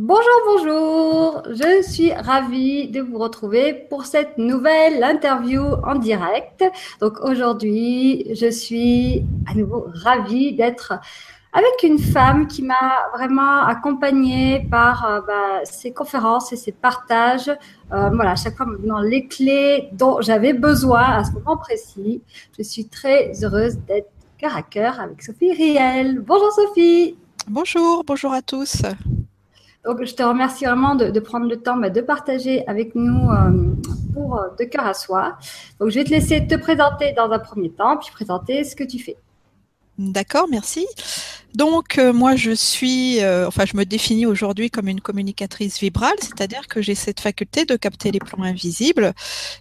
Bonjour, bonjour. Je suis ravie de vous retrouver pour cette nouvelle interview en direct. Donc aujourd'hui, je suis à nouveau ravie d'être avec une femme qui m'a vraiment accompagnée par euh, bah, ses conférences et ses partages. Euh, voilà, à chaque fois dans les clés dont j'avais besoin à ce moment précis. Je suis très heureuse d'être cœur à cœur avec Sophie Riel. Bonjour Sophie. Bonjour, bonjour à tous. Donc, je te remercie vraiment de, prendre le temps bah, de partager avec nous euh, pour De cœur à soi. Donc, je vais te laisser te présenter dans un premier temps, puis présenter ce que tu fais. D'accord, merci. Donc euh, moi je suis, euh, enfin je me définis aujourd'hui comme une communicatrice vibrale, c'est-à-dire que j'ai cette faculté de capter les plans invisibles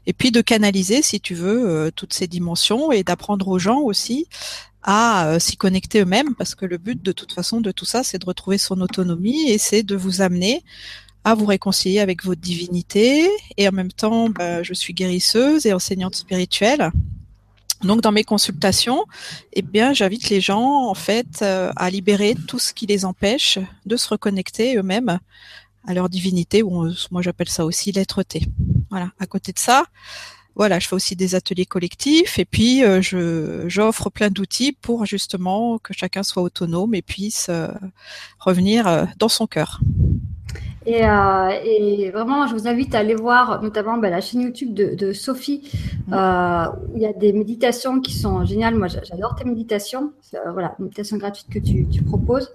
et puis de canaliser, si tu veux, euh, toutes ces dimensions et d'apprendre aux gens aussi à s'y connecter eux-mêmes, parce que le but de toute façon de tout ça, c'est de retrouver son autonomie et c'est de vous amener à vous réconcilier avec votre divinité et en même temps, bah, je suis guérisseuse et enseignante spirituelle. Donc dans mes consultations, eh bien j'invite les gens en fait euh, à libérer tout ce qui les empêche de se reconnecter eux-mêmes à leur divinité ou moi j'appelle ça aussi l'être-té. Voilà. À côté de ça, voilà, je fais aussi des ateliers collectifs et puis euh, je j'offre plein d'outils pour justement que chacun soit autonome et puisse euh, revenir dans son cœur. Euh, et, vraiment, je vous invite à aller voir notamment bah, la chaîne YouTube de, Sophie, mm. euh, où il y a des méditations qui sont géniales. Moi, j'adore tes méditations. Euh, voilà, méditation gratuite que tu, proposes.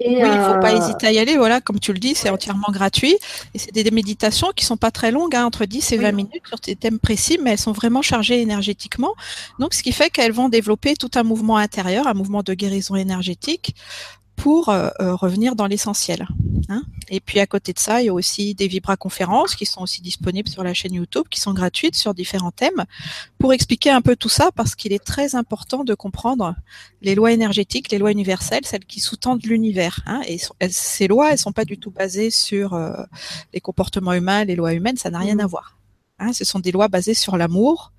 Et, oui, il ne faut pas hésiter à y aller. Voilà, comme tu le dis, c'est entièrement gratuit. Et c'est des, méditations qui sont pas très longues, hein, entre 10 et 20 minutes sur des thèmes précis, mais elles sont vraiment chargées énergétiquement. Donc, ce qui fait qu'elles vont développer tout un mouvement intérieur, un mouvement de guérison énergétique pour euh, euh, revenir dans l'essentiel. Hein. Et puis à côté de ça, il y a aussi des vibra-conférences qui sont aussi disponibles sur la chaîne YouTube, qui sont gratuites sur différents thèmes, pour expliquer un peu tout ça, parce qu'il est très important de comprendre les lois énergétiques, les lois universelles, celles qui sous-tendent l'univers. Hein. Et ces lois, elles sont pas du tout basées sur euh, les comportements humains, les lois humaines, ça n'a rien mmh. à voir. Hein. Ce sont des lois basées sur l'amour,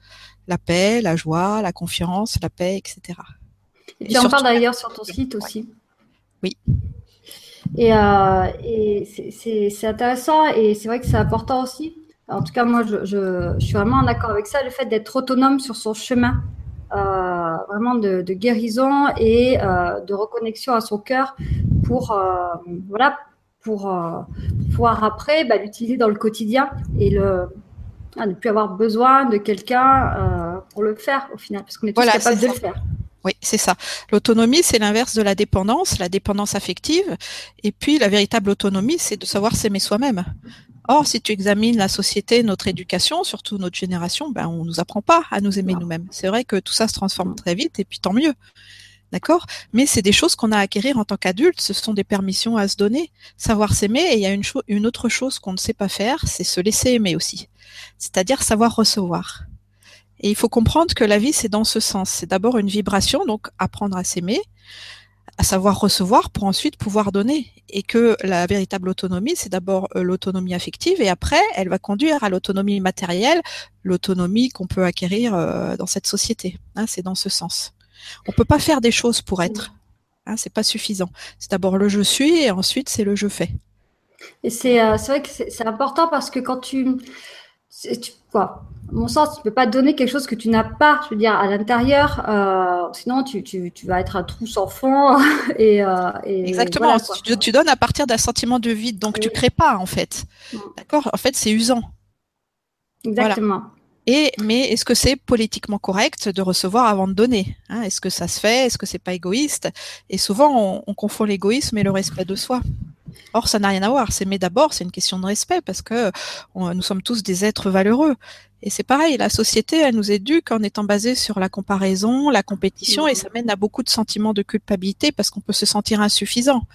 la paix, la joie, la confiance, la paix, etc. Et tu en parles d'ailleurs sur ton site aussi. Oui. Et, euh, c'est intéressant et c'est vrai que c'est important aussi. En tout cas, moi, je, suis vraiment en accord avec ça, le fait d'être autonome sur son chemin, euh, vraiment de, guérison et euh, de reconnexion à son cœur pour, voilà, pour, pouvoir après bah, l'utiliser dans le quotidien et le, ne plus avoir besoin de quelqu'un pour le faire au final, parce qu'on est tous capables de le faire. Oui, c'est ça. L'autonomie, c'est l'inverse de la dépendance, la dépendance affective. Et puis, la véritable autonomie, c'est de savoir s'aimer soi-même. Or, si tu examines la société, notre éducation, surtout notre génération, ben, on nous apprend pas à nous aimer nous-mêmes. C'est vrai que tout ça se transforme très vite, et puis tant mieux. D'accord? Mais c'est des choses qu'on a à acquérir en tant qu'adulte, ce sont des permissions à se donner. Savoir s'aimer, et il y a une, une autre chose qu'on ne sait pas faire, c'est se laisser aimer aussi. C'est-à-dire savoir recevoir. Et il faut comprendre que la vie, c'est dans ce sens. C'est d'abord une vibration, donc apprendre à s'aimer, à savoir recevoir pour ensuite pouvoir donner. Et que la véritable autonomie, c'est d'abord euh, l'autonomie affective et après, elle va conduire à l'autonomie matérielle, l'autonomie qu'on peut acquérir euh, dans cette société. Hein, c'est dans ce sens. On peut pas faire des choses pour être. Hein, c'est pas suffisant. C'est d'abord le je suis et ensuite c'est le je fais. Et c'est euh, vrai que c'est important parce que quand tu, tu quoi, mon sens, tu peux pas donner quelque chose que tu n'as pas, je veux dire, à l'intérieur. Euh, sinon, tu, tu, tu, vas être un trou sans fond. et, euh, Exactement. tu, donnes à partir d'un sentiment de vide, donc tu crées pas en fait. Mm. D'accord? En fait, c'est usant. Exactement. Et mais est-ce que c'est politiquement correct de recevoir avant de donner hein? Est-ce que ça se fait? Est-ce que c'est pas égoïste? Et souvent, on, on confond l'égoïsme et le respect de soi. Or, ça n'a rien à voir. mais d'abord, c'est une question de respect parce que nous sommes tous des êtres valeureux. Et c'est pareil, la société, elle nous éduque en étant basée sur la comparaison, la compétition, et ça mène à beaucoup de sentiments de culpabilité parce qu'on peut se sentir insuffisant.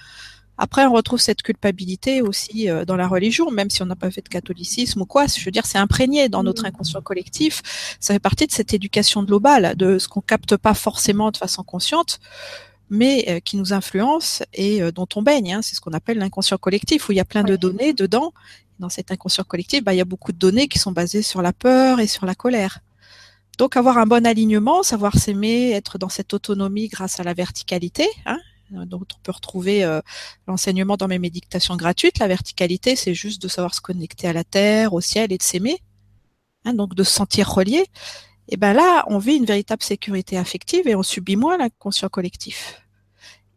Après, on retrouve cette culpabilité aussi euh, dans la religion, même si on n'a pas fait de catholicisme ou quoi. Je veux dire, c'est imprégné dans notre inconscient collectif. Ça fait partie de cette éducation globale, de ce qu'on capte pas forcément de façon consciente, mais euh, qui nous influence et euh, dont on baigne. Hein. C'est ce qu'on appelle l'inconscient collectif, où il y a plein de données dedans. Dans cet inconscient collectif, bah, il y a beaucoup de données qui sont basées sur la peur et sur la colère. Donc avoir un bon alignement, savoir s'aimer, être dans cette autonomie grâce à la verticalité, hein, dont on peut retrouver l'enseignement dans mes méditations gratuites. La verticalité, c'est juste de savoir se connecter à la terre, au ciel et de s'aimer, hein, donc de se sentir relié. Et ben là, on vit une véritable sécurité affective et on subit moins l'inconscient collectif.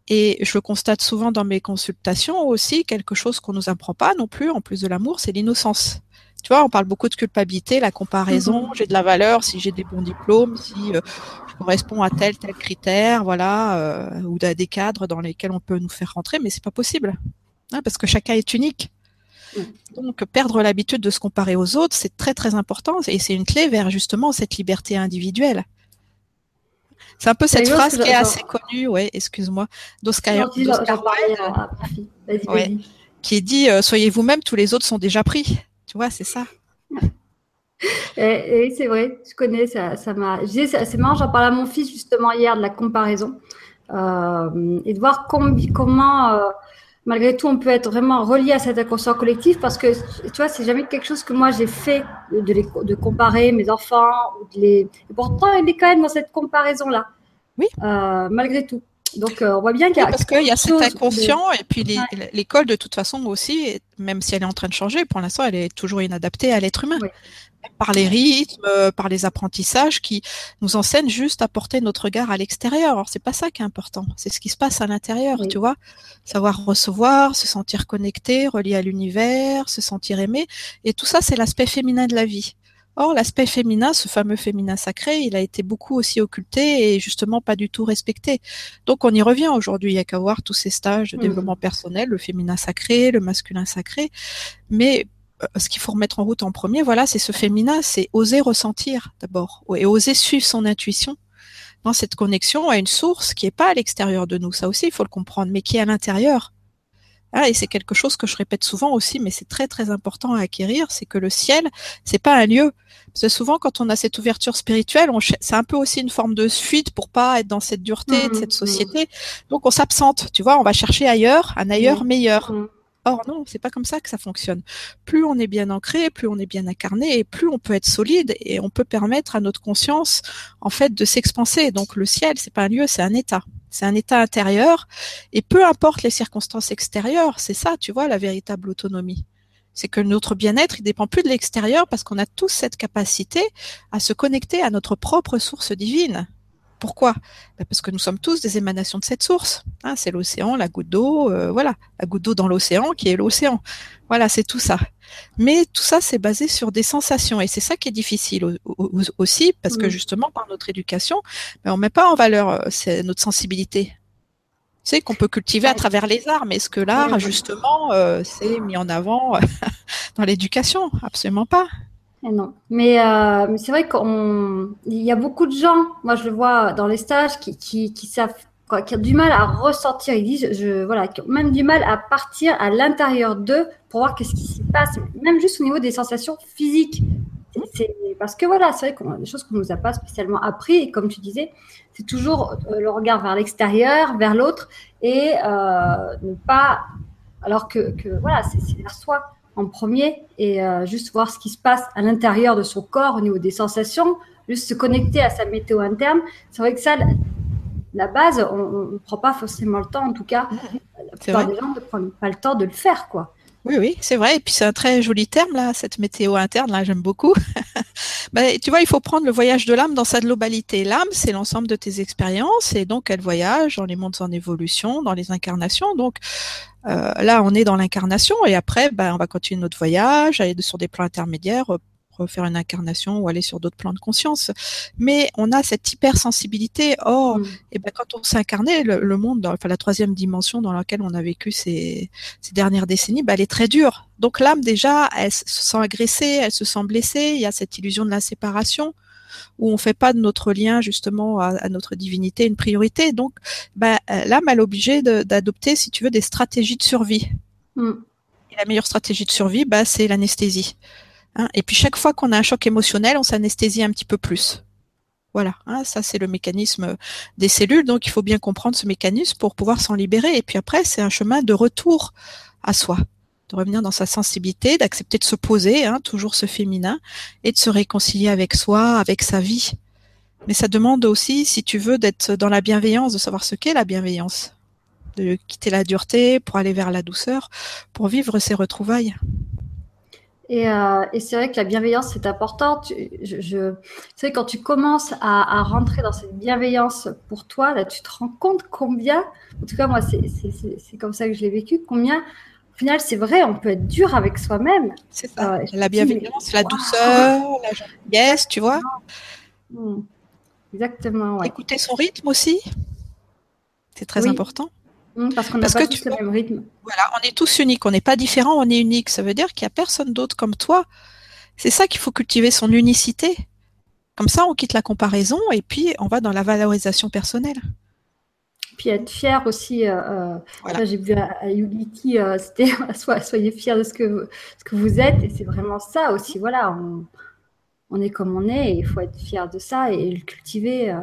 Et je constate souvent dans mes consultations aussi, quelque chose qu'on nous apprend pas non plus, en plus de l'amour, c'est l'innocence. Tu vois, on parle beaucoup de culpabilité, la comparaison, mhm. j'ai de la valeur si j'ai des bons diplômes, si euh, je corresponds à tel tel critère, voilà, euh, ou à des cadres dans lesquels on peut nous faire rentrer, mais c'est pas possible, hein, parce que chacun est unique. Donc perdre l'habitude de se comparer aux autres, c'est très très important et c'est une clé vers justement cette liberté individuelle. C'est un peu cette phrase qui est assez connue, ouais, excuse-moi, d'Oscar Wilde, qui est dit euh, Soyez vous-même, tous les autres sont déjà pris. Tu vois, c'est ça. et, c'est vrai, je connais, ça, ça m'a. C'est marrant, j'en parlais à mon fils justement hier de la comparaison euh, et de voir comment. Euh, malgré tout, on peut être vraiment relié à cet inconscient collectif parce que, tu vois, c'est jamais quelque chose que moi j'ai fait de, de, comparer mes enfants. Ou de les... Et pourtant, il est quand même dans cette comparaison-là. Oui. Euh, malgré tout. Donc, euh, on voit bien qu'il y a. parce qu'il y a cet inconscient, et puis l'école, de toute façon, aussi, même si elle est en train de changer, pour l'instant, elle est toujours inadaptée à l'être humain. Par les rythmes, euh, par les apprentissages qui nous enseignent juste à porter notre regard à l'extérieur. Alors, c'est pas ça qui est important. C'est ce qui se passe à l'intérieur, tu vois. Savoir recevoir, se sentir connecté, relié à l'univers, se sentir aimé. Et tout ça, c'est l'aspect féminin de la vie. Or, l'aspect féminin, ce fameux féminin sacré, il a été beaucoup aussi occulté et justement pas du tout respecté. Donc, on y revient aujourd'hui. Il n'y a qu'à voir tous ces stages de mmh. développement personnel, le féminin sacré, le masculin sacré. Mais euh, ce qu'il faut remettre en route en premier, voilà, c'est ce féminin, c'est oser ressentir d'abord et oser suivre son intuition dans cette connexion à une source qui n'est pas à l'extérieur de nous. Ça aussi, il faut le comprendre, mais qui est à l'intérieur. Ah, et c'est quelque chose que je répète souvent aussi, mais c'est très très important à acquérir, c'est que le ciel, c'est pas un lieu. Parce que souvent, quand on a cette ouverture spirituelle, c'est un peu aussi une forme de fuite pour pas être dans cette dureté de cette mmh, mmh. société. Donc on s'absente, tu vois, on va chercher ailleurs, un ailleurs mmh. meilleur. Or non, c'est pas comme ça que ça fonctionne. Plus on est bien ancré, plus on est bien incarné, et plus on peut être solide et on peut permettre à notre conscience, en fait, de s'expanser. Donc le ciel, c'est pas un lieu, c'est un état. C'est un état intérieur, et peu importe les circonstances extérieures, c'est ça, tu vois, la véritable autonomie. C'est que notre bien-être, il dépend plus de l'extérieur parce qu'on a tous cette capacité à se connecter à notre propre source divine. Pourquoi? Ben, Parce que nous sommes tous des émanations de cette source. Hein, c'est l'océan, la goutte d'eau, euh, voilà, la goutte d'eau dans l'océan qui est l'océan. Voilà, c'est tout ça. Mais tout ça, c'est basé sur des sensations et c'est ça qui est difficile aussi parce que justement par notre éducation, ben, on met pas en valeur euh, notre sensibilité. Tu sais qu'on peut cultiver à travers les arts, mais est-ce que l'art, justement, euh, c'est mis en avant dans l'éducation? Absolument pas. Eh non. Mais, euh, mais c'est vrai qu'il y a beaucoup de gens, moi je le vois dans les stages, qui, qui, savent, quoi, qui ont du mal à ressortir. Ils disent, je, voilà, qui ont même du mal à partir à l'intérieur d'eux pour voir qu'est-ce qui s'y passe, même juste au niveau des sensations physiques. C'est parce que voilà, c'est vrai qu'on a des choses qu'on nous a pas spécialement appris. Et comme tu disais, c'est toujours euh, le regard vers l'extérieur, vers l'autre, et euh, ne pas. Alors que voilà, c'est vers soi en premier et euh, juste voir ce qui se passe à l'intérieur de son corps au niveau des sensations, juste se connecter à sa météo interne. C'est vrai que ça, la, base, on ne prend pas forcément le temps, en tout cas, la plupart des gens ne prennent pas le temps de le faire, quoi. Oui, oui, c'est vrai. Et puis c'est un très joli terme là, cette météo interne là, j'aime beaucoup. ben, tu vois, il faut prendre le voyage de l'âme dans sa globalité. L'âme, c'est l'ensemble de tes expériences et donc elle voyage dans les mondes en évolution, dans les incarnations. Donc là, on est dans l'incarnation et après, ben, on va continuer notre voyage, aller sur des plans intermédiaires, faire une incarnation ou aller sur d'autres plans de conscience. Mais on a cette hypersensibilité. Or, mm. et eh ben, quand on incarné, le, monde, enfin la troisième dimension dans laquelle on a vécu ces, ces dernières décennies, ben, elle est très dure. Donc l'âme déjà, elle se sent agressée, elle se sent blessée. Il y a cette illusion de la séparation où on fait pas de notre lien justement à, notre divinité une priorité. Donc, ben, l'âme elle est obligée d'adopter, si tu veux, des stratégies de survie. Mm. Et la meilleure stratégie de survie, bah, c'est l'anesthésie. Hein. et puis chaque fois qu'on a un choc émotionnel, on s'anesthésie un petit peu plus. Voilà, hein, ça c'est le mécanisme des cellules, donc il faut bien comprendre ce mécanisme pour pouvoir s'en libérer. Et puis après, c'est un chemin de retour à soi, de revenir dans sa sensibilité, d'accepter de se poser, hein, toujours ce féminin, et de se réconcilier avec soi, avec sa vie. Mais ça demande aussi, si tu veux, d'être dans la bienveillance, de savoir ce qu'est la bienveillance. de quitter la dureté pour aller vers la douceur, pour vivre ces retrouvailles. Et, euh, et c'est vrai que la bienveillance, c'est important. je, je, sais, quand tu commences à, rentrer dans cette bienveillance pour toi, là, tu te rends compte combien, en tout cas, moi, c'est comme ça que je l'ai vécu, combien, final, c'est vrai, on peut être dur avec soi-même. C'est ça. Euh, la bienveillance, la douceur, la gentillesse, tu vois. Hmm. Exactement. Ouais. Écouter son rythme aussi, c'est très oui. important. Mmh, parce qu'on n'a pas tous le même rythme. Voilà, on est tous uniques, on n'est pas différents, on est unique. Ça veut dire qu'il n'y a personne d'autre comme toi. C'est ça qu'il faut cultiver, son unicité. Comme ça, on quitte la comparaison et puis on va dans la valorisation personnelle. Puis être fier aussi. Euh, euh voilà. J'ai vu à, à Unity, euh, c'était soyez fiers de ce que, ce que vous êtes. Et c'est vraiment ça aussi. Voilà, on, on, est comme on est et il faut être fier de ça et le cultiver, euh,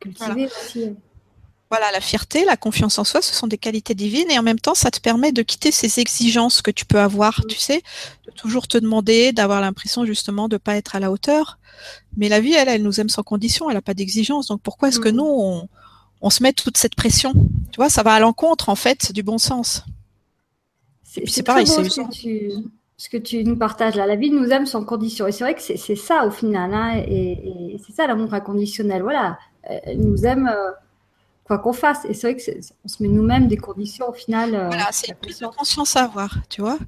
cultiver voilà. aussi. Voilà, la fierté, la confiance en soi, ce sont des qualités divines et en même temps, ça te permet de quitter ces exigences que tu peux avoir, tu sais, de toujours te demander, d'avoir l'impression justement de pas être à la hauteur. Mais la vie, elle, elle nous aime sans condition, elle n'a pas d'exigence. Donc pourquoi est-ce que nous, on, on, se met toute cette pression Tu vois, ça va à l'encontre en fait du bon sens. C'est pareil, c'est ce, que tu, ce que tu nous partages là. La vie nous aime sans condition. Et c'est vrai que c'est ça au final, hein, et, et c'est ça l'amour inconditionnel. Voilà, elle nous aime. Euh, quoi qu'on fasse. Et c'est vrai qu'on se met nous-mêmes des conditions au final. Euh, voilà, c'est une prise de conscience à avoir, tu vois.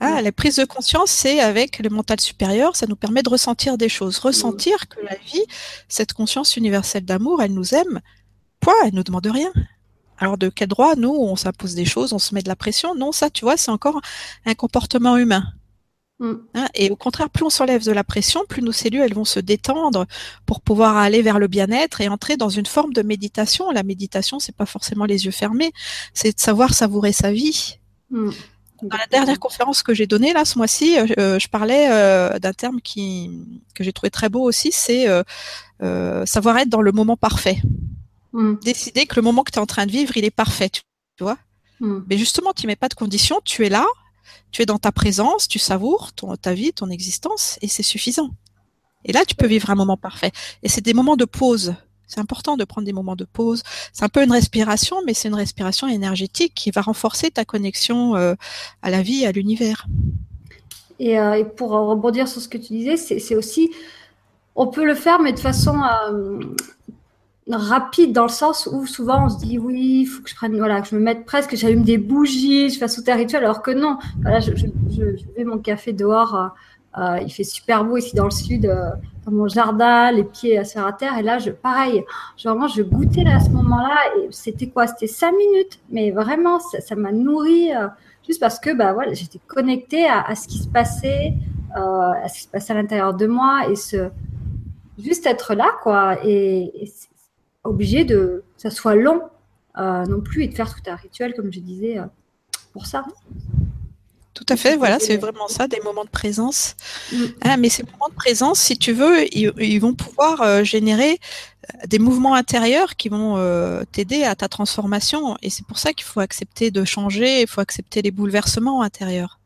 Ah. La prise de conscience, c'est avec le mental supérieur, ça nous permet de ressentir des choses. Ressentir ouais. que la vie, cette conscience universelle d'amour, elle nous aime. Point, elle nous demande rien. Alors de quel droit, nous, on s'impose des choses, on se met de la pression? Non, ça, tu vois, c'est encore un comportement humain. Hein, et au contraire, plus on s'enlève de la pression, plus nos cellules elles vont se détendre pour pouvoir aller vers le bien-être et entrer dans une forme de méditation. La méditation, c'est pas forcément les yeux fermés, c'est de savoir savourer sa vie. Mmh. Dans la dernière conférence que j'ai donnée là ce mois-ci, euh, je parlais euh, d'un terme qui que j'ai trouvé très beau aussi, c'est euh, savoir être dans le moment parfait. Mmh. Décider que le moment que tu es en train de vivre, il est parfait, tu vois. Mmh. Mais justement, tu mets pas de conditions, tu es là, tu es dans ta présence, tu savoures ton, ta vie, ton existence, et c'est suffisant. Et là, tu peux vivre un moment parfait. Et c'est des moments de pause. C'est important de prendre des moments de pause. C'est un peu une respiration, mais c'est une respiration énergétique qui va renforcer ta connexion euh, à la vie, à l'univers. Et, euh, et, pour rebondir sur ce que tu disais, c'est aussi, on peut le faire, mais de façon euh, rapide dans le sens où souvent on se dit oui, il faut que je prenne, voilà, je me mette presque, j'allume des bougies, je fasse tout un rituel, alors que non. Voilà, je, je, fais mon café dehors, euh, il fait super beau ici dans le sud, euh, dans mon jardin, les pieds à se à terre, et là, je, pareil, vraiment, je goûtais à ce moment-là, et c'était quoi? C'était cinq minutes, mais vraiment, ça m'a nourri, euh, juste parce que, bah voilà, j'étais connectée à, ce qui se passait, euh, à ce qui se passait à l'intérieur de moi, et ce, juste être là, quoi, et, et obligé de que ça soit long euh, non plus et de faire tout un rituel, comme je disais, euh, pour ça. Tout à fait, voilà, c'est vraiment ça, des moments de présence. Mm. Ah, mais ces moments de présence, si tu veux, ils, ils vont pouvoir euh, générer des mouvements intérieurs qui vont euh, t'aider à ta transformation. Et c'est pour ça qu'il faut accepter de changer, il faut accepter les bouleversements intérieurs.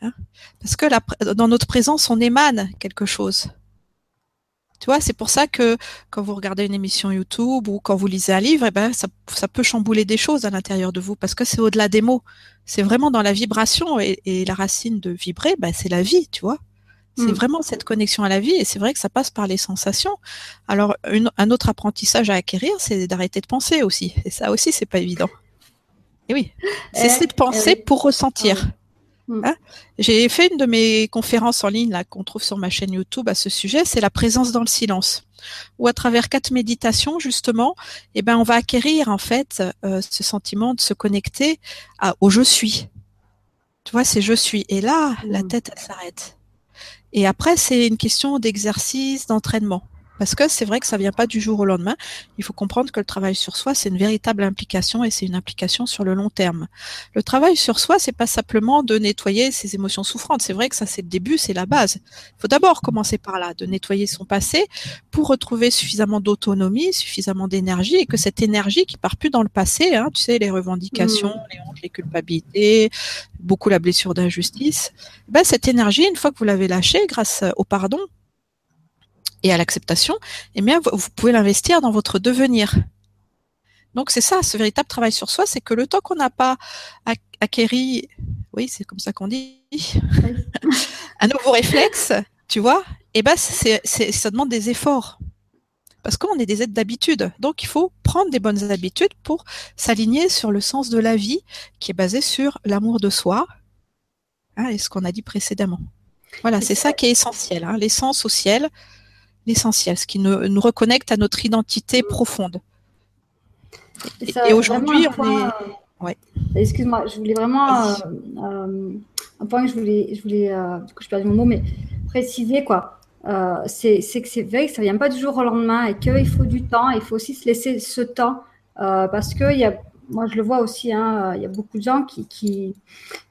Hein? Parce que la, dans notre présence, on émane quelque chose. Tu vois, c'est pour ça que quand vous regardez une émission YouTube ou quand vous lisez un livre, eh ben, ça, ça peut chambouler des choses à l'intérieur de vous parce que c'est au-delà des mots. C'est vraiment dans la vibration et, et la racine de vibrer, ben, c'est la vie, tu vois. C'est mmh. vraiment cette connexion à la vie et c'est vrai que ça passe par les sensations. Alors, une, un autre apprentissage à acquérir, c'est d'arrêter de penser aussi. Et ça aussi, c'est pas évident. Et oui, cesser eh, de penser eh oui. pour ressentir. Ah Hein? J'ai fait une de mes conférences en ligne là qu'on trouve sur ma chaîne YouTube à ce sujet, c'est la présence dans le silence. Où à travers quatre méditations justement, eh ben on va acquérir en fait euh, ce sentiment de se connecter à, au je suis. Tu vois, c'est je suis. Et là, mmh. la tête elle s'arrête. Et après, c'est une question d'exercice, d'entraînement. Parce que c'est vrai que ça vient pas du jour au lendemain. Il faut comprendre que le travail sur soi, c'est une véritable implication et c'est une implication sur le long terme. Le travail sur soi, c'est pas simplement de nettoyer ses émotions souffrantes. C'est vrai que ça, c'est le début, c'est la base. Il faut d'abord commencer par là, de nettoyer son passé pour retrouver suffisamment d'autonomie, suffisamment d'énergie et que cette énergie qui part plus dans le passé, hein, tu sais, les revendications, mmh. les hontes, les culpabilités, beaucoup la blessure d'injustice, ben, cette énergie, une fois que vous l'avez lâchée grâce au pardon, et à l'acceptation, eh bien, vous pouvez l'investir dans votre devenir. Donc c'est ça, ce véritable travail sur soi, c'est que le temps qu'on n'a pas acquéri, oui, c'est comme ça qu'on dit, un nouveau réflexe, tu vois, eh ben c'est, ça demande des efforts. Parce qu'on est des êtres d'habitude. Donc il faut prendre des bonnes habitudes pour s'aligner sur le sens de la vie qui est basé sur l'amour de soi, hein, et ce qu'on a dit précédemment. Voilà, c'est ça qui est essentiel, hein, l'essence au ciel, l'essentiel, ce qui nous, nous reconnecte à notre identité profonde. Et, aujourd'hui, on est. Ouais. Excuse-moi, je voulais vraiment euh, euh, un point que je voulais, je voulais, euh, du coup, je perds mon mot, mais préciser quoi. c'est que c'est vrai que ça vient pas du jour au lendemain et qu'il faut du temps. Il faut aussi se laisser ce temps parce que il y a, moi je le vois aussi, hein, il y a beaucoup de gens qui, qui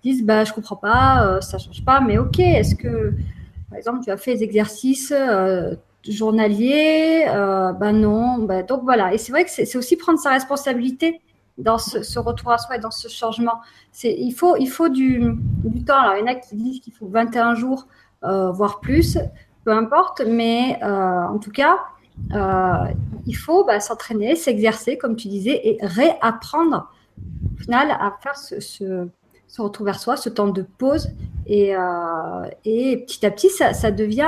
disent bah je comprends pas, ça change pas, mais ok, est-ce que par exemple tu as fait les exercices journalier, euh, ben non. Ben donc voilà. Et c'est vrai que c'est aussi prendre sa responsabilité dans ce, retour à soi et dans ce changement. Il faut il faut du, du temps. Alors il y en a qui disent qu'il faut 21 jours, euh, voire plus, peu importe. Mais euh, en tout cas, il faut bah, s'entraîner, s'exercer, comme tu disais, et réapprendre au final à faire ce, ce, retour vers soi, ce temps de pause. Et, et petit à petit, ça, devient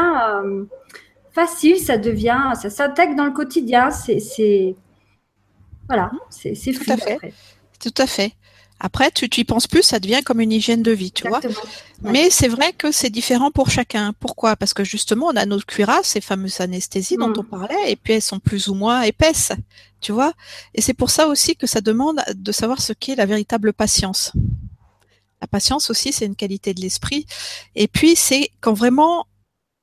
facile, ça devient, ça s'intègre dans le quotidien. C'est, voilà, c'est tout à fait. Tout à fait. Après, tu, tu y penses plus, ça devient comme une hygiène de vie, tu vois. Mais c'est vrai que c'est différent pour chacun. Pourquoi? Parce que justement, on a nos cuirasses, ces fameuses anesthésies dont mm. on parlait, et puis elles sont plus ou moins épaisses, tu vois. Et c'est pour ça aussi que ça demande de savoir ce qu'est la véritable patience. La patience aussi, c'est une qualité de l'esprit. Et puis, c'est quand vraiment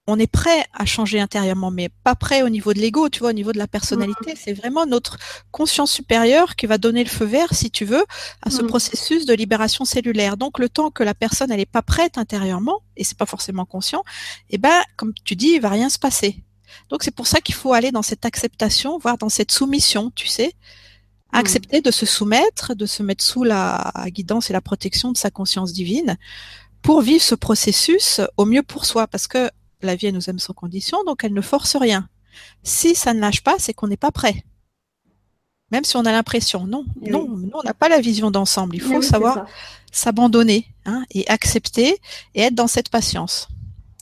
on est prêt à changer intérieurement, mais pas prêt au niveau de l'ego, tu vois, au niveau de la personnalité. C'est vraiment notre conscience supérieure qui va donner le feu vert, si tu veux, à ce mm. processus de libération cellulaire. Donc, le temps que la personne, elle est pas prête intérieurement, et c'est pas forcément conscient, eh ben, comme tu dis, il va rien se passer. Donc, c'est pour ça qu'il faut aller dans cette acceptation, voire dans cette soumission, tu sais, mm. accepter de se soumettre, de se mettre sous la guidance et la protection de sa conscience divine pour vivre ce processus au mieux pour soi, parce que la vie, elle nous aime sans condition, donc elle ne force rien. Si ça ne lâche pas, c'est qu'on n'est pas prêt. Même si on a l'impression, non, non, on n'a pas la vision d'ensemble. Il faut savoir s'abandonner hein, et accepter et être dans cette patience.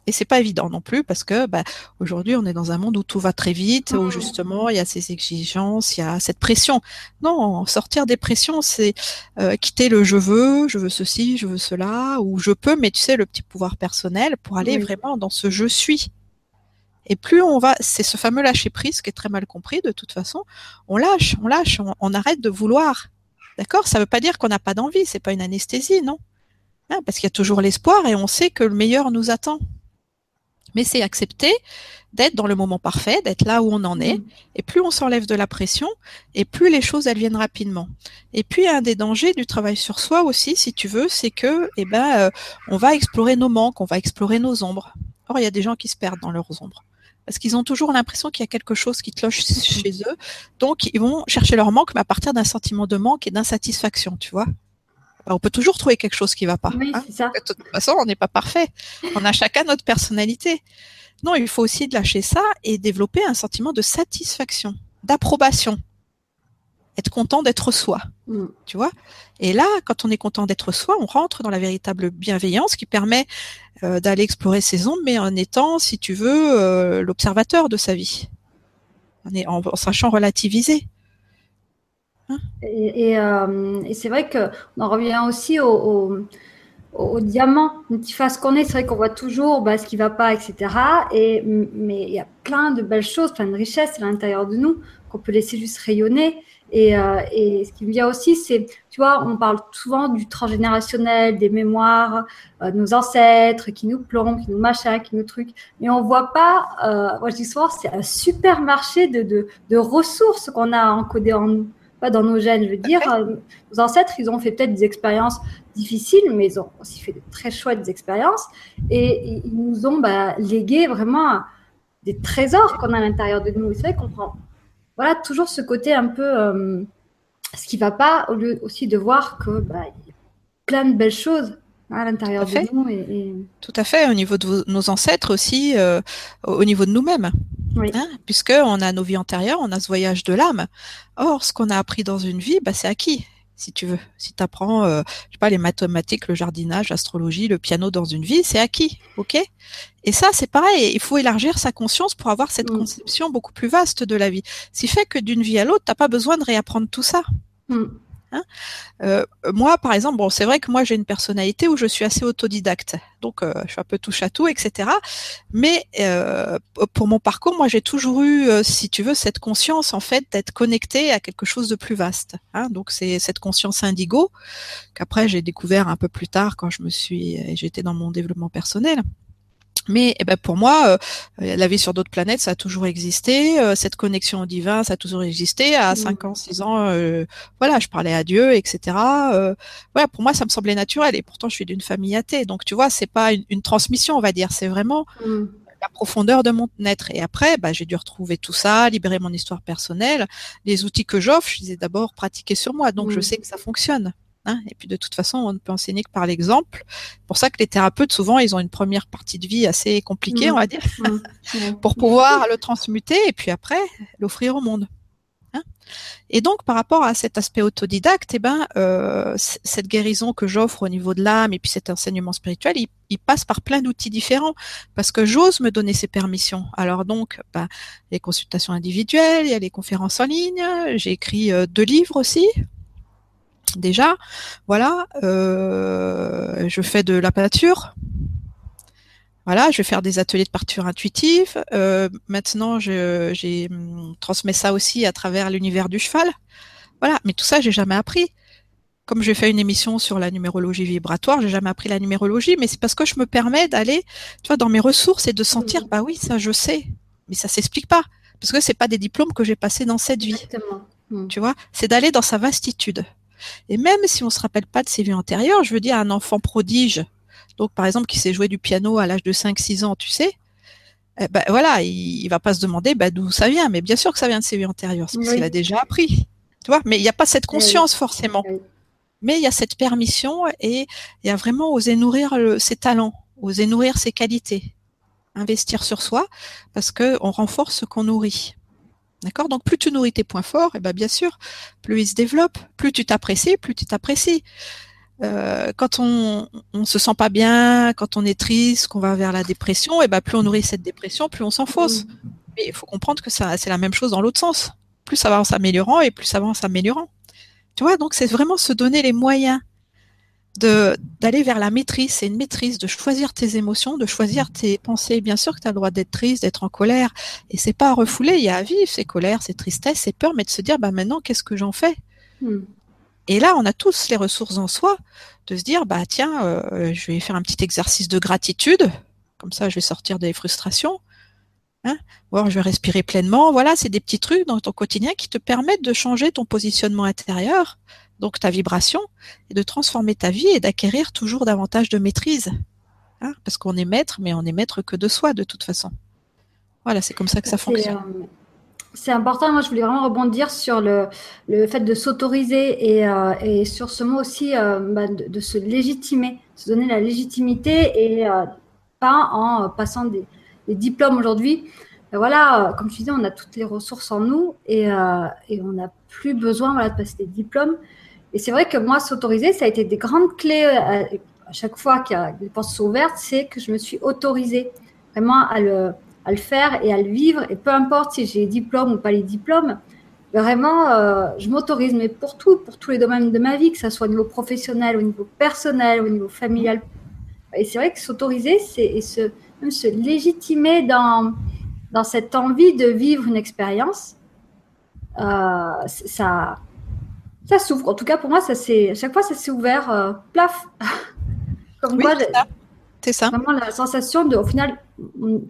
Et c'est pas évident non plus parce que bah, aujourd'hui on est dans un monde où tout va très vite, où justement il y a ces exigences, il y a cette pression. Non, sortir des pressions, c'est euh, quitter le je veux, je veux ceci, je veux cela, ou je peux, mais tu sais le petit pouvoir personnel pour aller vraiment dans ce je suis. Et plus on va, c'est ce fameux lâcher prise qui est très mal compris de toute façon. On lâche, on lâche, on, arrête de vouloir. D'accord? Ça veut pas dire qu'on n'a pas d'envie, c'est pas une anesthésie, non? Hein, Parce qu'il y a toujours l'espoir et on sait que le meilleur nous attend. Mais c'est accepter d'être dans le moment parfait, d'être là où on en est. Mm. Et plus on s'enlève de la pression, et plus les choses elles viennent rapidement. Et puis un des dangers du travail sur soi aussi, si tu veux, c'est que eh ben euh, on va explorer nos manques, on va explorer nos ombres. Or il y a des gens qui se perdent dans leurs ombres parce qu'ils ont toujours l'impression qu'il y a quelque chose qui cloche chez eux. Donc ils vont chercher leur manque, mais à partir d'un sentiment de manque et d'insatisfaction, tu vois. On peut toujours trouver quelque chose qui va pas. Oui, hein. ça. De toute façon, on n'est pas parfait. On a chacun notre personnalité. Non, il faut aussi lâcher ça et développer un sentiment de satisfaction, d'approbation. Être content d'être soi. Mm. Tu vois Et là, quand on est content d'être soi, on rentre dans la véritable bienveillance qui permet euh, d'aller explorer ses ombres, mais en étant, si tu veux, euh, l'observateur de sa vie. en sachant relativiser. Hein euh, et, c'est vrai qu'on en revient aussi au, diamant, face qu'on est. C'est vrai qu'on voit toujours bah, ce qui ne va pas, etc. Et, mais il y a plein de belles choses, plein de richesses à l'intérieur de nous qu'on peut laisser juste rayonner. Et, euh, ce qui me vient aussi, c'est, tu vois, on parle souvent du transgénérationnel, des mémoires euh, de nos ancêtres qui nous plombent, qui nous machin, qui nous trucs. Mais on voit pas, moi je dis souvent, c'est un supermarché de, de ressources qu'on a encodées en nous pas dans nos gènes. Je veux dire, euh, nos ancêtres, ils ont fait peut-être des expériences difficiles, mais ils ont aussi fait de très chouettes expériences. Et ils nous ont bah, légué vraiment des trésors qu'on a à l'intérieur de nous. C'est vrai qu'on prend voilà, toujours ce côté un peu euh, ce qui va pas, au lieu aussi de voir que bah, y a plein de belles choses à l'intérieur de nous. Et, Tout à fait, au niveau de nos ancêtres aussi, euh, au niveau de nous-mêmes. Oui. Hein, puisque on a nos vies antérieures, on a ce voyage de l'âme. Or, ce qu'on a appris dans une vie, bah, c'est acquis, si tu veux. Si tu apprends, euh, je sais pas, les mathématiques, le jardinage, l'astrologie, le piano dans une vie, c'est acquis, ok? Et ça, c'est pareil. Il faut élargir sa conscience pour avoir cette mm. conception beaucoup plus vaste de la vie. Ce qui fait que d'une vie à l'autre, t'as pas besoin de réapprendre tout ça. Mm. Hein euh, moi, par exemple, bon, c'est vrai que moi j'ai une personnalité où je suis assez autodidacte, donc euh, je suis un peu touche à tout, etc. Mais euh, pour mon parcours, moi j'ai toujours eu, euh, si tu veux, cette conscience en fait d'être connecté à quelque chose de plus vaste. Hein donc c'est cette conscience indigo qu'après j'ai découvert un peu plus tard quand je me suis, j'étais dans mon développement personnel. Mais eh ben pour moi, euh, la vie sur d'autres planètes, ça a toujours existé. Euh, cette connexion au divin, ça a toujours existé. À 5 mmh. ans, 6 ans, euh, voilà, je parlais à Dieu, etc. voilà, pour moi, ça me semblait naturel. Et pourtant, je suis d'une famille athée. Donc, tu vois, c'est pas une, transmission, on va dire. C'est vraiment mmh. la profondeur de mon être. Et après, bah, j'ai dû retrouver tout ça, libérer mon histoire personnelle. Les outils que j'offre, je les ai d'abord pratiqués sur moi. Donc, je mmh. sais que ça fonctionne. Hein. et puis de toute façon, on ne peut enseigner que par l'exemple. Pour ça que les thérapeutes, souvent, ils ont une première partie de vie assez compliquée, on va dire, pour pouvoir le transmuter et puis après l'offrir au monde. Hein. et donc, par rapport à cet aspect autodidacte, eh ben, euh, cette guérison que j'offre au niveau de l'âme et puis cet enseignement spirituel, il, passe par plein d'outils différents parce que j'ose me donner ces permissions. Alors donc, bah, les consultations individuelles, il y a les conférences en ligne, j'ai écrit euh, deux livres aussi, déjà. Voilà, euh, je fais de la peinture. Voilà, je vais faire des ateliers de peinture intuitive. Euh, maintenant, j'ai hum, transmets ça aussi à travers l'univers du cheval. Voilà, mais tout ça, j'ai jamais appris. Comme j'ai fait une émission sur la numérologie vibratoire, j'ai jamais appris la numérologie, mais c'est parce que je me permets d'aller, tu vois, dans mes ressources et de sentir, bah oui, ça je sais, mais ça s'explique pas, parce que c'est pas des diplômes que j'ai passés dans cette vie. Mmh. Tu vois, c'est d'aller dans sa vastitude. Et même si on se rappelle pas de ses vies antérieures, je veux dire un enfant prodige, donc par exemple qui sait jouer du piano à l'âge de 5-6 ans, tu sais, eh ben voilà, il, va pas se demander bah, d'où ça vient, mais bien sûr que ça vient de ses vies antérieures, c'est parce qu'il a déjà appris, tu vois. Mais il n'y a pas cette conscience forcément. Mais il y a cette permission et il y a vraiment oser nourrir ses talents, oser nourrir ses qualités, investir sur soi, parce que on renforce ce qu'on nourrit. D'accord? Donc plus tu nourris tes points forts, et eh ben bien sûr, plus ils se développent, plus tu t'apprécies, plus tu t'apprécies. Euh, quand on, on se sent pas bien, quand on est triste, qu'on va vers la dépression, et eh ben plus on nourrit cette dépression, plus on s'enfonce. Mais il faut comprendre que ça, c'est la même chose dans l'autre sens. Plus ça va en s'améliorant et plus ça va en s'améliorant. Tu vois, donc c'est vraiment se donner les moyens d'aller vers la maîtrise, c'est une maîtrise de choisir tes émotions, de choisir tes pensées. Bien sûr que tu as le droit d'être triste, d'être en colère, et c'est pas à refouler, il y a à vivre ces colères, ces tristesses, ces peurs, mais de se dire bah maintenant qu'est-ce que j'en fais? Hmm. Et là, on a tous les ressources en soi de se dire bah tiens, euh, je vais faire un petit exercice de gratitude, comme ça je vais sortir des frustrations. Hein? Ou alors je vais respirer pleinement. Voilà, c'est des petits trucs dans ton quotidien qui te permettent de changer ton positionnement intérieur, donc ta vibration, et de transformer ta vie et d'acquérir toujours davantage de maîtrise. Hein, parce qu'on est maître, mais on est maître que de soi de toute façon. Voilà, c'est comme ça que ça fonctionne. Euh, c'est important, moi je voulais vraiment rebondir sur le, le fait de s'autoriser et, euh, et, sur ce mot aussi euh, bah, de, se légitimer, se donner la légitimité et pas en passant des, des diplômes aujourd'hui. Voilà, comme je disais, on a toutes les ressources en nous et, et on n'a plus besoin voilà, de passer des diplômes. Et c'est vrai que moi, s'autoriser, ça a été des grandes clés euh, à, chaque fois qu'il y a des portes sont ouvertes, c'est que je me suis autorisée vraiment à le, faire et à le vivre. Et peu importe si j'ai les diplômes ou pas les diplômes, vraiment, euh, je m'autorise, mais pour tout, pour tous les domaines de ma vie, que ce soit au niveau professionnel, au niveau personnel, au niveau familial. Et c'est vrai que s'autoriser, c'est se, même se légitimer dans, dans cette envie de vivre une expérience. Euh, ça, ça s'ouvre. En tout cas, pour moi, ça c'est à chaque fois, ça s'est ouvert, euh, plaf. Comme oui, c'est ça. Vraiment la sensation de, au final, on,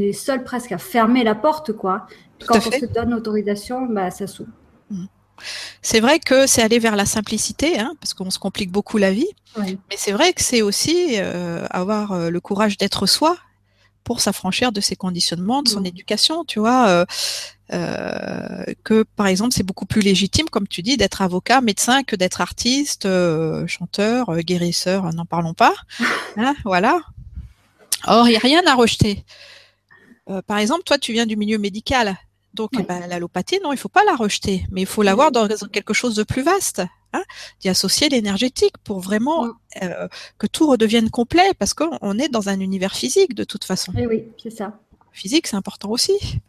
est seul presque à fermer la porte, quoi. Quand on se donne l'autorisation, bah, ça s'ouvre. Mmh. C'est vrai que c'est aller vers la simplicité, hein, parce qu'on se complique beaucoup la vie. Mais c'est vrai que c'est aussi euh, avoir euh, le courage d'être soi pour s'affranchir de ses conditionnements, de son éducation, tu vois. Euh, euh, que par exemple c'est beaucoup plus légitime, comme tu dis, d'être avocat, médecin que d'être artiste, euh, chanteur, euh, guérisseur, n'en parlons pas. Hein, voilà. Or, il n'y a rien à rejeter. par exemple, toi, tu viens du milieu médical. Donc, eh ben, l'allopathie, non, il faut pas la rejeter, mais il faut l'avoir dans quelque chose de plus vaste. Hein, d'y associer l'énergétique pour vraiment que tout redevienne complet, parce qu'on est dans un univers physique de toute façon. Et eh oui, c'est ça. Physique, c'est important aussi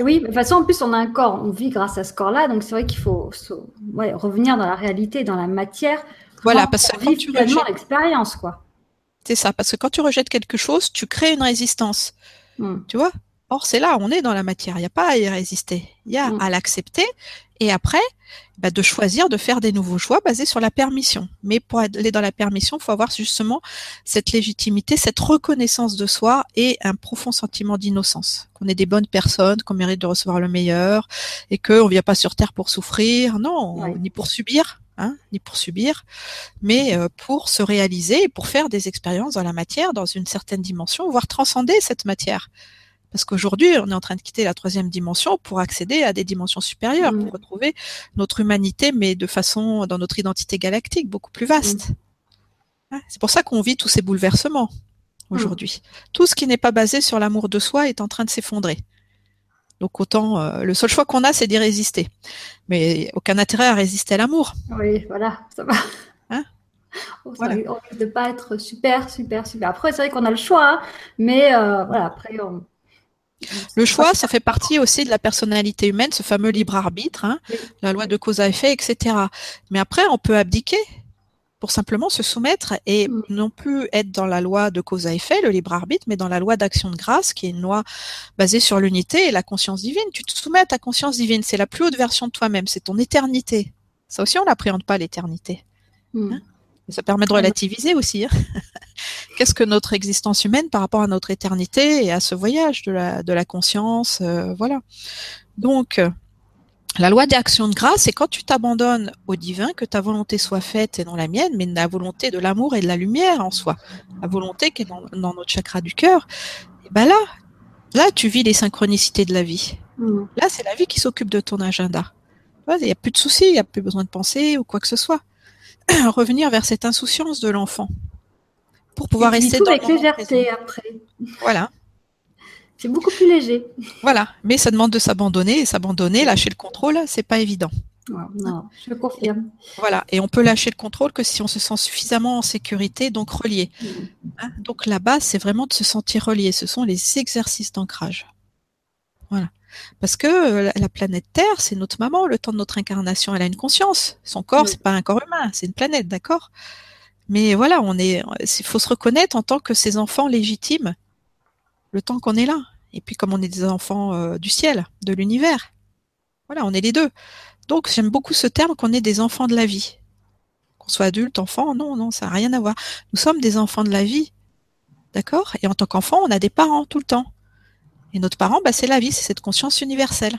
oui, de toute façon, en plus, on a un corps, on vit grâce à ce corps-là, donc c'est vrai qu'il faut revenir dans la réalité, dans la matière. Voilà, parce que quand tu rejettes l'expérience, quoi. C'est ça, parce que quand tu rejettes quelque chose, tu crées une résistance. Hmm. Tu vois? Or, c'est là, on est dans la matière. Il n'y a pas à y résister. Il y a hmm. à l'accepter et après, bah, de choisir de faire des nouveaux choix basés sur la permission. Mais pour aller dans la permission, il faut avoir justement cette légitimité, cette reconnaissance de soi et un profond sentiment d'innocence. Qu'on est des bonnes personnes, qu'on mérite de recevoir le meilleur et qu'on ne vient pas sur Terre pour souffrir, non, ni pour subir. Hein, ni pour subir, mais euh, pour se réaliser pour faire des expériences dans la matière, dans une certaine dimension, voire transcender cette matière. Parce qu'aujourd'hui, on est en train de quitter la troisième dimension pour accéder à des dimensions supérieures, pour mm. retrouver notre humanité, mais de façon dans notre identité galactique beaucoup plus vaste. Mm. C'est pour ça qu'on vit tous ces bouleversements aujourd'hui. Mm. Tout ce qui n'est pas basé sur l'amour de soi est en train de s'effondrer. Donc autant euh, le seul choix qu'on a, c'est d'y résister. Mais aucun intérêt à résister à l'amour. Oui, voilà, ça va. Hein on voilà. risque de pas être super, super, super. Après, c'est vrai qu'on a le choix, hein, mais euh, voilà, après, on, le choix, ça fait partie aussi de la personnalité humaine, ce fameux libre arbitre, hein, la loi de cause à effet, etc. Mais après, on peut abdiquer pour simplement se soumettre et mm. non plus être dans la loi de cause à effet, le libre arbitre, mais dans la loi d'action de grâce, qui est une loi basée sur l'unité et la conscience divine. Tu te soumets à ta conscience divine, c'est la plus haute version de toi-même, c'est ton éternité. Ça aussi, on n'appréhende pas l'éternité. Mm. Hein ça permet de relativiser aussi. Hein. Qu'est-ce que notre existence humaine par rapport à notre éternité et à ce voyage de la, de la conscience, euh, voilà. Donc, euh, la loi d'action de grâce, c'est quand tu t'abandonnes au divin, que ta volonté soit faite et non la mienne, mais la volonté de l'amour et de la lumière en soi, la volonté qui est dans, notre chakra du cœur. Et ben là, là, tu vis les synchronicités de la vie. Mmh. Là, c'est la vie qui s'occupe de ton agenda. Il n'y a plus de soucis, il n'y a plus besoin de penser ou quoi que ce soit. revenir vers cette insouciance de l'enfant pour pouvoir rester tout avec légèreté après. Voilà. C'est beaucoup plus léger. Voilà, mais ça demande de s'abandonner et s'abandonner, lâcher le contrôle, c'est pas évident. Non, je confirme. Voilà, et on peut lâcher le contrôle que si on se sent suffisamment en sécurité, donc relié. Mm. Hein, donc la base, c'est vraiment de se sentir relié. Ce sont les exercices d'ancrage. Voilà. Parce que euh, la planète Terre, c'est notre maman. Le temps de notre incarnation, elle a une conscience. Son corps, c'est pas un corps humain, c'est une planète, d'accord? Mais voilà, on est. Il faut se reconnaître en tant que ces enfants légitimes. Le temps qu'on est là. Et puis comme on est des enfants euh, du ciel, de l'univers. Voilà, on est les deux. Donc j'aime beaucoup ce terme qu'on est des enfants de la vie. Qu'on soit adulte, enfant, non, non, ça n'a rien à voir. Nous sommes des enfants de la vie. D'accord? Et en tant qu'enfant, on a des parents tout le temps. Et notre parent, bah, c'est la vie, c'est cette conscience universelle.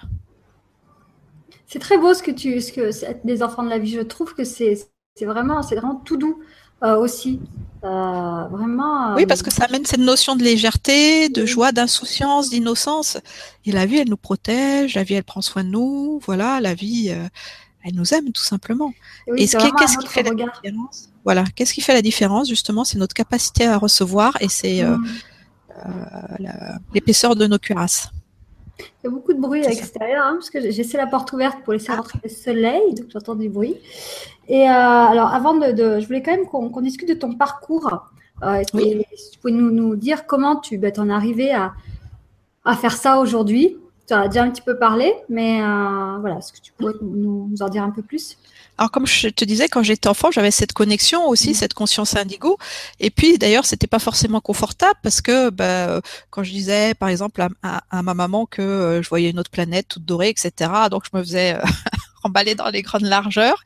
C'est très beau ce que tu, ce que des enfants de la vie. Je trouve que c'est, vraiment, c'est vraiment tout doux euh, aussi. Euh, vraiment. Oui, parce que ça amène cette notion de légèreté, de joie, d'insouciance, d'innocence. Et la vie, elle nous protège, la vie, elle prend soin de nous. Voilà, la vie, euh, elle nous aime tout simplement. Et, ce qu'est-ce qui fait la différence? Voilà, qu'est-ce qui fait la différence justement? C'est notre capacité à recevoir et c'est mmh. Euh, l'épaisseur de nos cuirasses. Il y a beaucoup de bruit à l'extérieur, hein, parce que j'ai laissé la porte ouverte pour laisser ah. rentrer le soleil, donc j'entends du bruit. Et euh, alors, avant de, Je voulais quand même qu'on discute de ton parcours. Euh, oui. tu pouvais nous, nous, dire comment tu en es arrivé à, à faire ça aujourd'hui? Tu en as déjà un petit peu parlé, mais voilà, est-ce que tu pourrais nous, nous en dire un peu plus? Alors comme je te disais, quand j'étais enfant, j'avais cette connexion aussi, mm. cette conscience indigo. Et puis d'ailleurs, c'était pas forcément confortable parce que bah, quand je disais, par exemple, à, ma maman que euh, je voyais une autre planète toute dorée, etc. Donc je me faisais euh, emballer dans les grandes largeurs,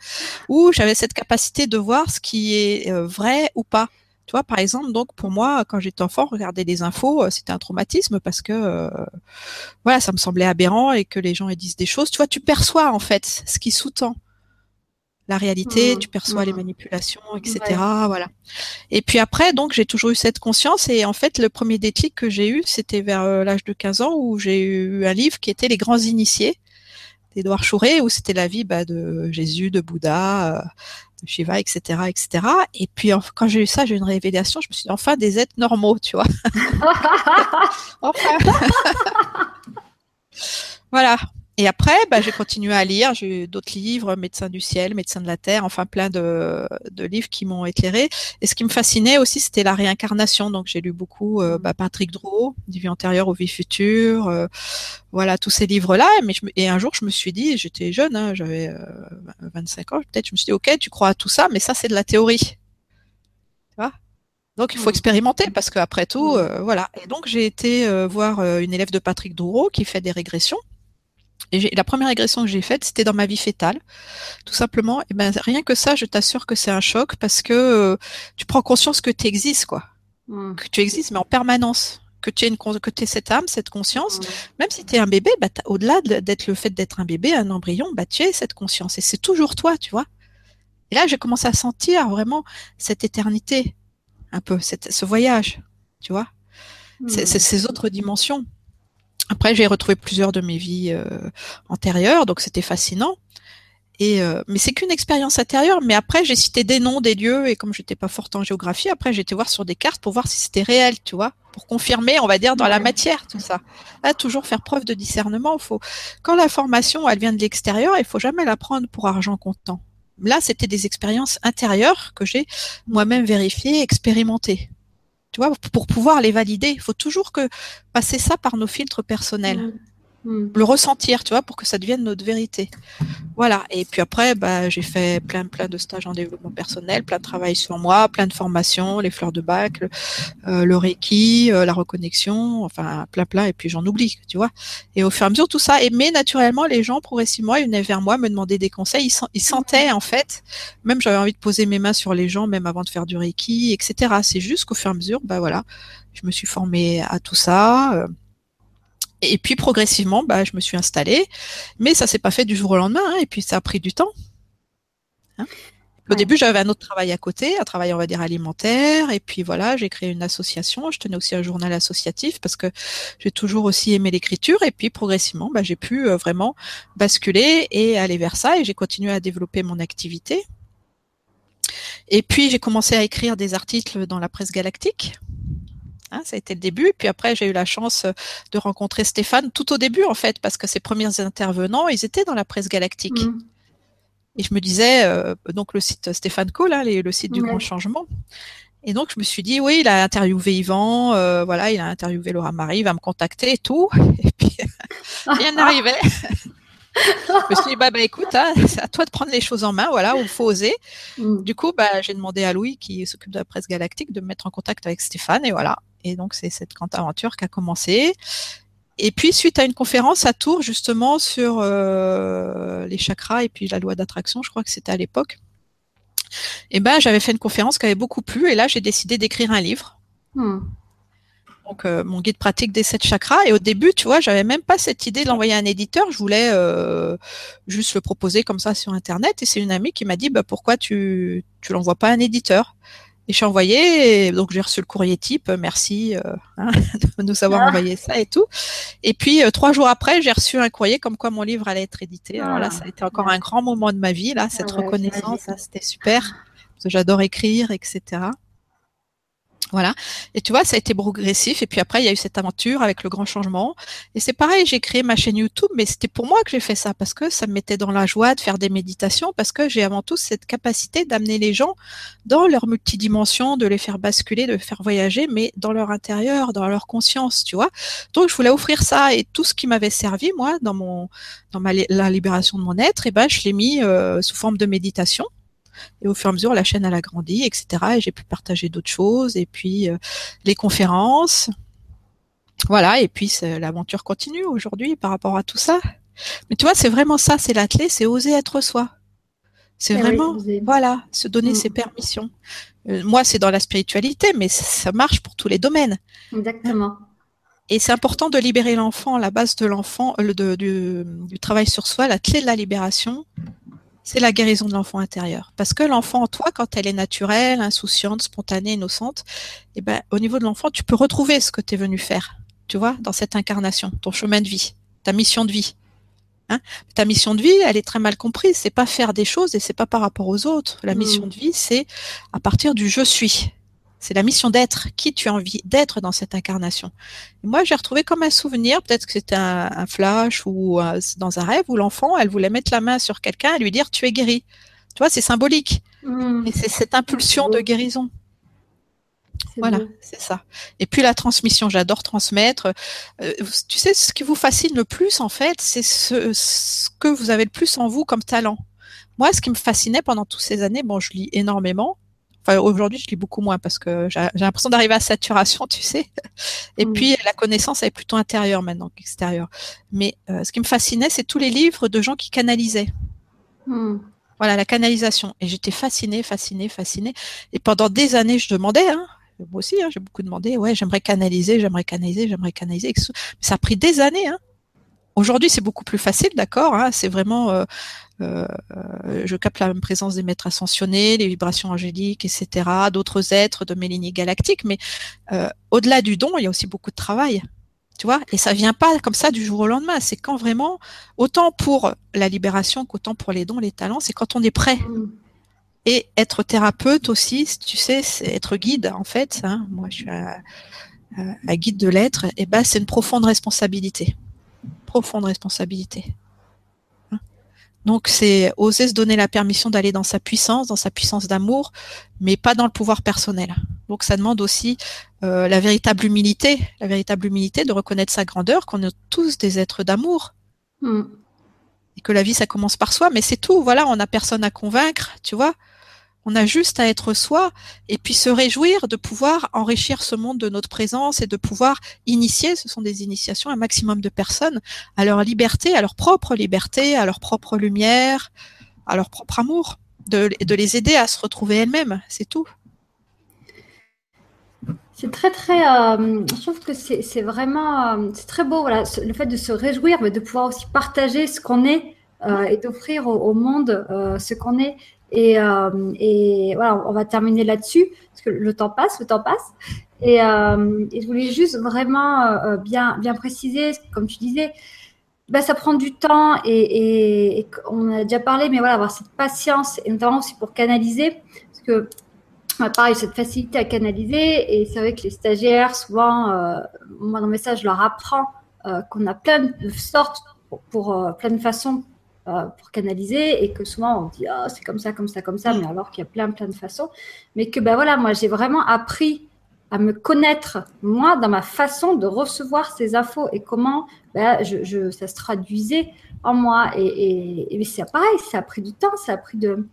où j'avais cette capacité de voir ce qui est euh, vrai ou pas. Tu vois, par exemple, donc pour moi, quand j'étais enfant, regarder les infos, c'était un traumatisme parce que voilà, ça me semblait aberrant et que les gens disent des choses. Tu vois, tu perçois en fait ce qui sous-tend la réalité, Mmh, tu perçois les mmh. manipulations, etc. Ouais. Voilà. Et puis après, donc, j'ai toujours eu cette conscience. Et en fait, le premier déclic que j'ai eu, c'était vers euh, l'âge de 15 ans où j'ai eu un livre qui était Les Grands Initiés d'Édouard Chouret, où c'était la vie bah, de Jésus, de Bouddha, euh, de Shiva, etc., etc. Et puis en- quand j'ai eu ça, j'ai eu une révélation. Je me suis dit enfin des êtres normaux, tu vois. Enfin. voilà. Et après, bah, j'ai continué à lire. J'ai eu d'autres livres, Médecins du ciel, Médecins de la terre, enfin plein de, de livres qui m'ont éclairé. Et ce qui me fascinait aussi, c'était la réincarnation. Donc j'ai lu beaucoup euh, bah, Patrick Drouot, Des vies antérieures aux vies futures. euh, voilà, tous ces livres-là. Mais je me- et un jour, je me suis dit, j'étais jeune, hein, j'avais euh, 25 ans peut-être, je me suis dit, ok, tu crois à tout ça, mais ça, c'est de la théorie. Tu vois? Donc il faut Mm. expérimenter parce qu'après tout, Mm. euh, voilà. Et donc j'ai été euh, voir euh, une élève de Patrick Drouot qui fait des régressions. Et la première régression que j'ai faite, c'était dans ma vie fétale, tout simplement. Et ben rien que ça, je t'assure que c'est un choc parce que euh, tu prends conscience que tu existes, quoi, Mmh. que tu existes, mais en permanence, que tu es une con- que tu cette âme, cette conscience. Mmh. Même si tu es un bébé, bah, au-delà de- d'être le fait d'être un bébé, un embryon, bah, tu es cette conscience et c'est toujours toi, tu vois. Et là, j'ai commencé à sentir vraiment cette éternité, un peu, cette, ce voyage, tu vois, Mmh. c'est ces autres dimensions. Après, j'ai retrouvé plusieurs de mes vies euh, antérieures, donc c'était fascinant. Et euh, mais c'est qu'une expérience intérieure. Mais après, j'ai cité des noms, des lieux, et comme j'étais pas forte en géographie, après j'ai été voir sur des cartes pour voir si c'était réel, tu vois, pour confirmer, on va dire, dans la matière, tout ça. Là, toujours faire preuve de discernement. Faut quand l'information elle vient de l'extérieur, il faut jamais la prendre pour argent comptant. Là, c'était des expériences intérieures que j'ai moi-même vérifiées, expérimentées. Tu vois, pour pouvoir les valider, il faut toujours que passer ça par nos filtres personnels Mmh. Mmh. le ressentir, tu vois, pour que ça devienne notre vérité. Voilà. Et puis après, bah, j'ai fait plein, plein de stages en développement personnel, plein de travail sur moi, plein de formations, les fleurs de bac, le, euh, le Reiki, euh, la reconnexion, enfin, plein, plein. Et puis j'en oublie, tu vois. Et au fur et à mesure, tout ça. Et mais naturellement, les gens progressivement, ils venaient vers moi, me demandaient des conseils. Ils sentaient, en fait, même j'avais envie de poser mes mains sur les gens, même avant de faire du Reiki, etc. C'est juste qu'au fur et à mesure, bah voilà, je me suis formée à tout ça. euh, et puis progressivement, bah, je me suis installée, mais ça s'est pas fait du jour au lendemain, hein, et puis ça a pris du temps. Hein. Au Ouais. début, j'avais un autre travail à côté, un travail, on va dire, alimentaire, et puis voilà, j'ai créé une association, je tenais aussi un journal associatif parce que j'ai toujours aussi aimé l'écriture, et puis progressivement, bah, j'ai pu euh, vraiment basculer et aller vers ça, et j'ai continué à développer mon activité. Et puis, j'ai commencé à écrire des articles dans la presse galactique. Hein, ça a été le début. Puis après, j'ai eu la chance euh, de rencontrer Stéphane tout au début, en fait, parce que ses premiers intervenants, ils étaient dans la presse galactique. Mmh. Et je me disais, euh, donc le site Stéphane Cole, hein, le site du Ouais. Grand Changement. Et donc, je me suis dit, oui, il a interviewé Yvan, euh, voilà, il a interviewé Laura Marie, il va me contacter et tout. Et puis, rien n'arrivait. je me suis dit, bah, bah écoute, hein, c'est à toi de prendre les choses en main, voilà, il faut oser. Mmh. Du coup, bah, j'ai demandé à Louis, qui s'occupe de la presse galactique, de me mettre en contact avec Stéphane, et voilà. Et donc, c'est cette grande aventure qui a commencé. Et puis, suite à une conférence à Tours, justement, sur euh, les chakras et puis la loi d'attraction, je crois que c'était à l'époque, et ben, j'avais fait une conférence qui avait beaucoup plu, et là, j'ai décidé d'écrire un livre. Mmh. Donc, euh, mon guide pratique des sept chakras. Et au début, tu vois, j'avais même pas cette idée de l'envoyer à un éditeur. Je voulais euh, juste le proposer comme ça sur Internet. Et c'est une amie qui m'a dit, bah, pourquoi tu tu l'envoies pas à un éditeur? Et je suis envoyée. Et donc, j'ai reçu le courrier type. euh, Merci euh, hein, de nous avoir Ah. envoyé ça et tout. Et puis, euh, trois jours après, j'ai reçu un courrier comme quoi mon livre allait être édité. Alors là, Ah. ça a été encore un grand moment de ma vie. Là, cette Ah ouais, reconnaissance, c'était super. Parce que j'adore écrire, etc. Voilà. Et tu vois, ça a été progressif. Et puis après, il y a eu cette aventure avec le grand changement. Et c'est pareil, j'ai créé ma chaîne YouTube, mais c'était pour moi que j'ai fait ça parce que ça me mettait dans la joie de faire des méditations, parce que j'ai avant tout cette capacité d'amener les gens dans leur multidimension, de les faire basculer, de les faire voyager, mais dans leur intérieur, dans leur conscience, tu vois. Donc, je voulais offrir ça et tout ce qui m'avait servi, moi, dans mon, dans ma, la libération de mon être, et ben, je l'ai mis euh, sous forme de méditation. Et au fur et à mesure, la chaîne elle a grandi, etc. Et j'ai pu partager d'autres choses. Et puis euh, les conférences, voilà. Et puis l'aventure continue aujourd'hui par rapport à tout ça. Mais tu vois, c'est vraiment ça, c'est la clé, c'est oser être soi. C'est Eh vraiment, voilà, se donner Mm. ses permissions. Euh, moi, c'est dans la spiritualité, mais ça- marche pour tous les domaines. Exactement. Et c'est important de libérer l'enfant. La base de l'enfant, euh, du travail sur soi, la clé de la libération, c'est la guérison de l'enfant intérieur. Parce que l'enfant en toi, quand elle est naturelle, insouciante, spontanée, innocente, eh ben, au niveau de l'enfant, tu peux retrouver ce que tu es venu faire, tu vois, dans cette incarnation, ton chemin de vie, ta mission de vie. Hein ta mission de vie, elle est très mal comprise. C'est pas faire des choses et c'est pas par rapport aux autres. La mm. mission de vie, c'est à partir du je suis. C'est la mission d'être, qui tu as envie d'être dans cette incarnation? moi, j'ai retrouvé comme un souvenir, peut-être que c'était un, flash ou euh, dans un rêve où l'enfant, elle voulait mettre la main sur quelqu'un et lui dire tu es guéri. Tu vois, c'est symbolique. Mmh. Et c'est cette impulsion de guérison. Voilà, c'est ça. Et puis la transmission, j'adore transmettre. Euh, tu sais, ce qui vous fascine le plus, en fait, c'est ce, ce, que vous avez le plus en vous comme talent. Moi, ce qui me fascinait pendant toutes ces années, bon, je lis énormément, aujourd'hui, je lis beaucoup moins parce que j'ai l'impression d'arriver à saturation, tu sais. Et mm. puis la connaissance elle est plutôt intérieure maintenant qu'extérieure. Mais euh, ce qui me fascinait, c'est tous les livres de gens qui canalisaient. Mm. Voilà la canalisation. Et j'étais fascinée, fascinée, fascinée. Et pendant des années, je demandais. Hein, moi aussi, hein, j'ai beaucoup demandé. Ouais, j'aimerais canaliser, j'aimerais canaliser, j'aimerais canaliser. Mais ça a pris des années. Hein. Aujourd'hui, c'est beaucoup plus facile, d'accord. Hein, c'est vraiment euh, je capte la présence des maîtres ascensionnés, les vibrations angéliques, etc., d'autres êtres de mes lignées galactiques. Mais euh, au-delà du don, il y a aussi beaucoup de travail. Tu et ça vient pas comme ça du jour au lendemain. C'est quand vraiment, autant pour la libération qu'autant pour les dons, les talents, c'est quand on est prêt. Et être thérapeute aussi, tu sais, être guide en fait. Hein. Moi, je suis un, guide de l'être. Et ben, c'est une profonde responsabilité. Profonde responsabilité. Donc c'est oser se donner la permission d'aller dans sa puissance, dans sa puissance d'amour, mais pas dans le pouvoir personnel. Donc ça demande aussi euh, la véritable humilité, la véritable humilité de reconnaître sa grandeur, qu'on est tous des êtres d'amour. Hmm. Et que la vie, ça commence par soi, mais c'est tout. Voilà, on n'a personne à convaincre, tu vois. On a juste à être soi et puis se réjouir de pouvoir enrichir ce monde de notre présence et de pouvoir initier, ce sont des initiations, un maximum de personnes à leur liberté, à leur propre liberté, à leur propre lumière, à leur propre amour, de, de les aider à se retrouver elles-mêmes, c'est tout. C'est très très, euh, je trouve que c'est vraiment, euh, c'est très beau, le fait de se réjouir, mais de pouvoir aussi partager ce qu'on est euh, et d'offrir au, au, monde ce qu'on est. Et, euh, et, voilà, on va terminer là-dessus parce que le temps passe, le temps passe. Et, euh, je voulais juste vraiment euh, bien, bien préciser, comme tu disais, bah, ça prend du temps et, et, on a déjà parlé, mais voilà, avoir cette patience et notamment aussi pour canaliser, parce que pareil, cette facilité à canaliser et c'est vrai que les stagiaires, souvent, moi dans le message, je leur apprends qu'on a plein de sortes pour plein de façons euh, pour canaliser et que souvent on dit oh, c'est comme ça, comme ça, comme ça, mais alors qu'il y a plein, plein de façons. Mais que ben voilà, moi j'ai vraiment appris à me connaître, moi, dans ma façon de recevoir ces infos et comment ben, je, ça se traduisait en moi. Et, et, c'est pareil, ça a pris du temps, ça a pris de.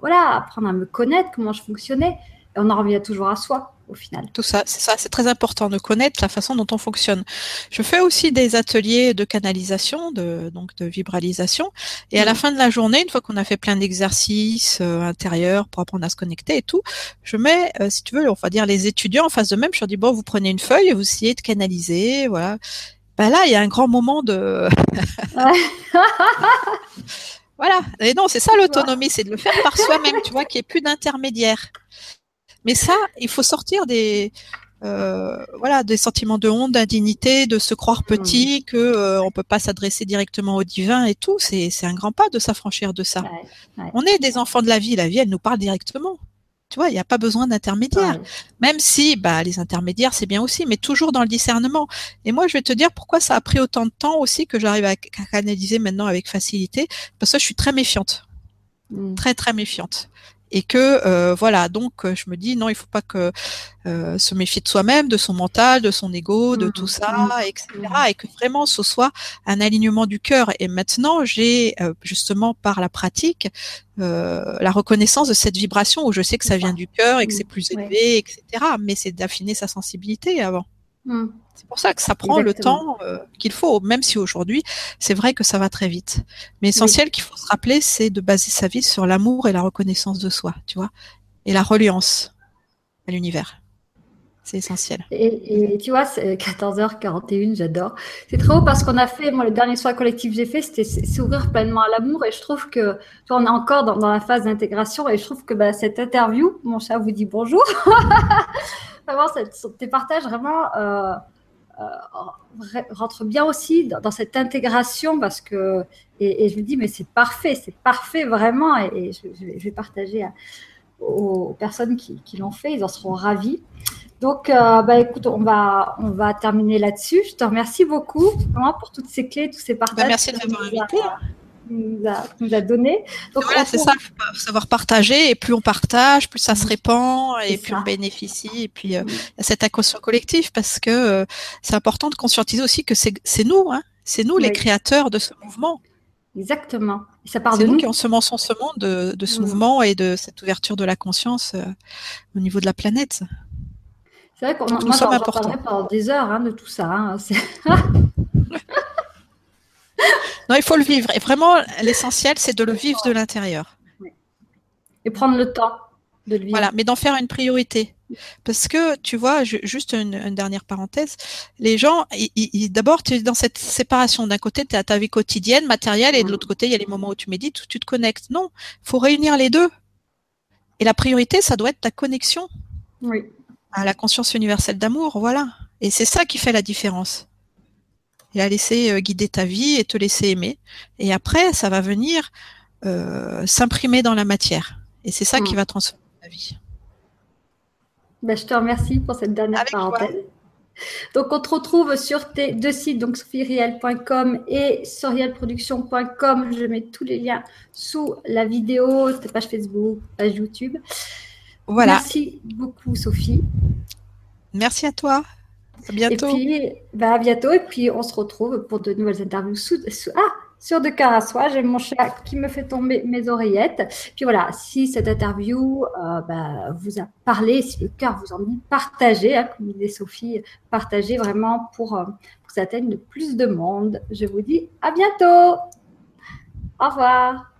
Voilà, apprendre à me connaître, comment je fonctionnais. Et on en revient toujours à soi final. Tout ça, c'est ça, c'est très important de connaître la façon dont on fonctionne. Je fais aussi des ateliers de canalisation, de donc de vibralisation, et à la fin de la journée, une fois qu'on a fait plein d'exercices euh, intérieurs pour apprendre à se connecter et tout, je mets, euh, si tu veux, on va dire les étudiants en face de même, je leur dis bon, vous prenez une feuille et vous essayez de canaliser, voilà. Ben là, il y a un grand moment de Voilà. Et non, c'est ça l'autonomie, c'est de le faire par soi-même, tu vois, qu'il n'y ait plus d'intermédiaire. Mais ça, il faut sortir des euh, voilà des sentiments de honte, d'indignité, de se croire petit, que euh, on peut pas s'adresser directement au divin et tout. C'est c'est un grand pas de s'affranchir de ça. On est des enfants de la vie. La vie, elle nous parle directement. Tu vois, il n'y a pas besoin d'intermédiaires. Même si, bah, les intermédiaires, c'est bien aussi, mais toujours dans le discernement. Et moi, je vais te dire pourquoi ça a pris autant de temps aussi que j'arrive à canaliser maintenant avec facilité, parce que je suis très méfiante. Mmh. Très, très méfiante et que euh, voilà donc euh, je me dis non il faut pas que euh, se méfier de soi-même de son mental de son ego de tout mmh, ça mmh, etc mmh. et que vraiment ce soit un alignement du cœur. Et maintenant j'ai justement par la pratique la reconnaissance de cette vibration où je sais que ça vient du cœur et que c'est plus élevé etc mais c'est d'affiner sa sensibilité avant c'est pour ça que ça prend le temps euh, qu'il faut, même si aujourd'hui, c'est vrai que ça va très vite. Mais essentiel qu'il faut se rappeler, c'est de baser sa vie sur l'amour et la reconnaissance de soi, tu vois, et la reliance à l'univers. C'est essentiel. Et, tu vois, c'est 14h41, j'adore. C'est trop haut parce qu'on a fait, moi, le dernier soir collectif que j'ai fait, c'était s'ouvrir pleinement à l'amour. Et je trouve que, tu vois, on est encore dans, la phase d'intégration. Et je trouve que bah, cette interview, mon chat vous dit bonjour. vraiment, tes partages vraiment euh, euh, rentrent bien aussi dans, cette intégration parce que, et, je me dis, mais c'est parfait, c'est parfait vraiment. Et, je, vais, partager aux personnes qui, qui l'ont fait, ils en seront ravis. Donc, euh, bah, écoute, on va, on va terminer là-dessus. Je te remercie beaucoup pour toutes ces clés, tous ces partages. Bah, merci de m'avoir invité. Nous a, nous a donné. Donc, voilà, c'est ça, il faut savoir partager. Et plus on partage, plus ça se répand et plus on bénéficie. Et puis, euh, il y a cette inconscient collectif parce que euh, c'est important de conscientiser aussi que c'est nous, hein, c'est nous les créateurs de ce mouvement. Exactement. ça part de nous, nous qui ensemençons ce monde de, de ce mouvement et de cette ouverture de la conscience au niveau de la planète. C'est vrai qu'on moi, j'en parlerai pendant des heures hein, de tout ça. Hein, non, il faut le vivre. Et vraiment, l'essentiel, c'est de le vivre de l'intérieur. Et prendre le temps de le vivre. Voilà, mais d'en faire une priorité. Parce que, tu vois, juste une, dernière parenthèse, les gens, d'abord, tu es dans cette séparation. D'un côté, tu as ta vie quotidienne, matérielle, et de l'autre côté, il y a les moments où tu médites, où tu te connectes. Non, il faut réunir les deux. Et la priorité, ça doit être ta connexion. Oui à la conscience universelle d'amour, voilà. Et c'est ça qui fait la différence. Et à laisser euh, guider ta vie et te laisser aimer. Et après, ça va venir euh, s'imprimer dans la matière. Et c'est ça qui mm. va transformer ta vie. Ben, je te remercie pour cette dernière parenthèse. Donc, on te retrouve sur tes deux sites, donc sophieriel.com et sorielproduction.com. Je mets tous les liens sous la vidéo, ta page Facebook, page YouTube. Voilà. Merci beaucoup, Sophie. Merci à toi. À bientôt. Et puis, bah, à bientôt. Et puis, on se retrouve pour de nouvelles interviews ah, sur De Cœur à Soi. J'ai mon chat qui me fait tomber mes oreillettes. Puis voilà, si cette interview euh, bah, vous a parlé, si le cœur vous en dit, partagez, hein, comme disait Sophie, partagez vraiment pour, euh, pour que ça atteigne le plus de monde. Je vous dis à bientôt. Au revoir.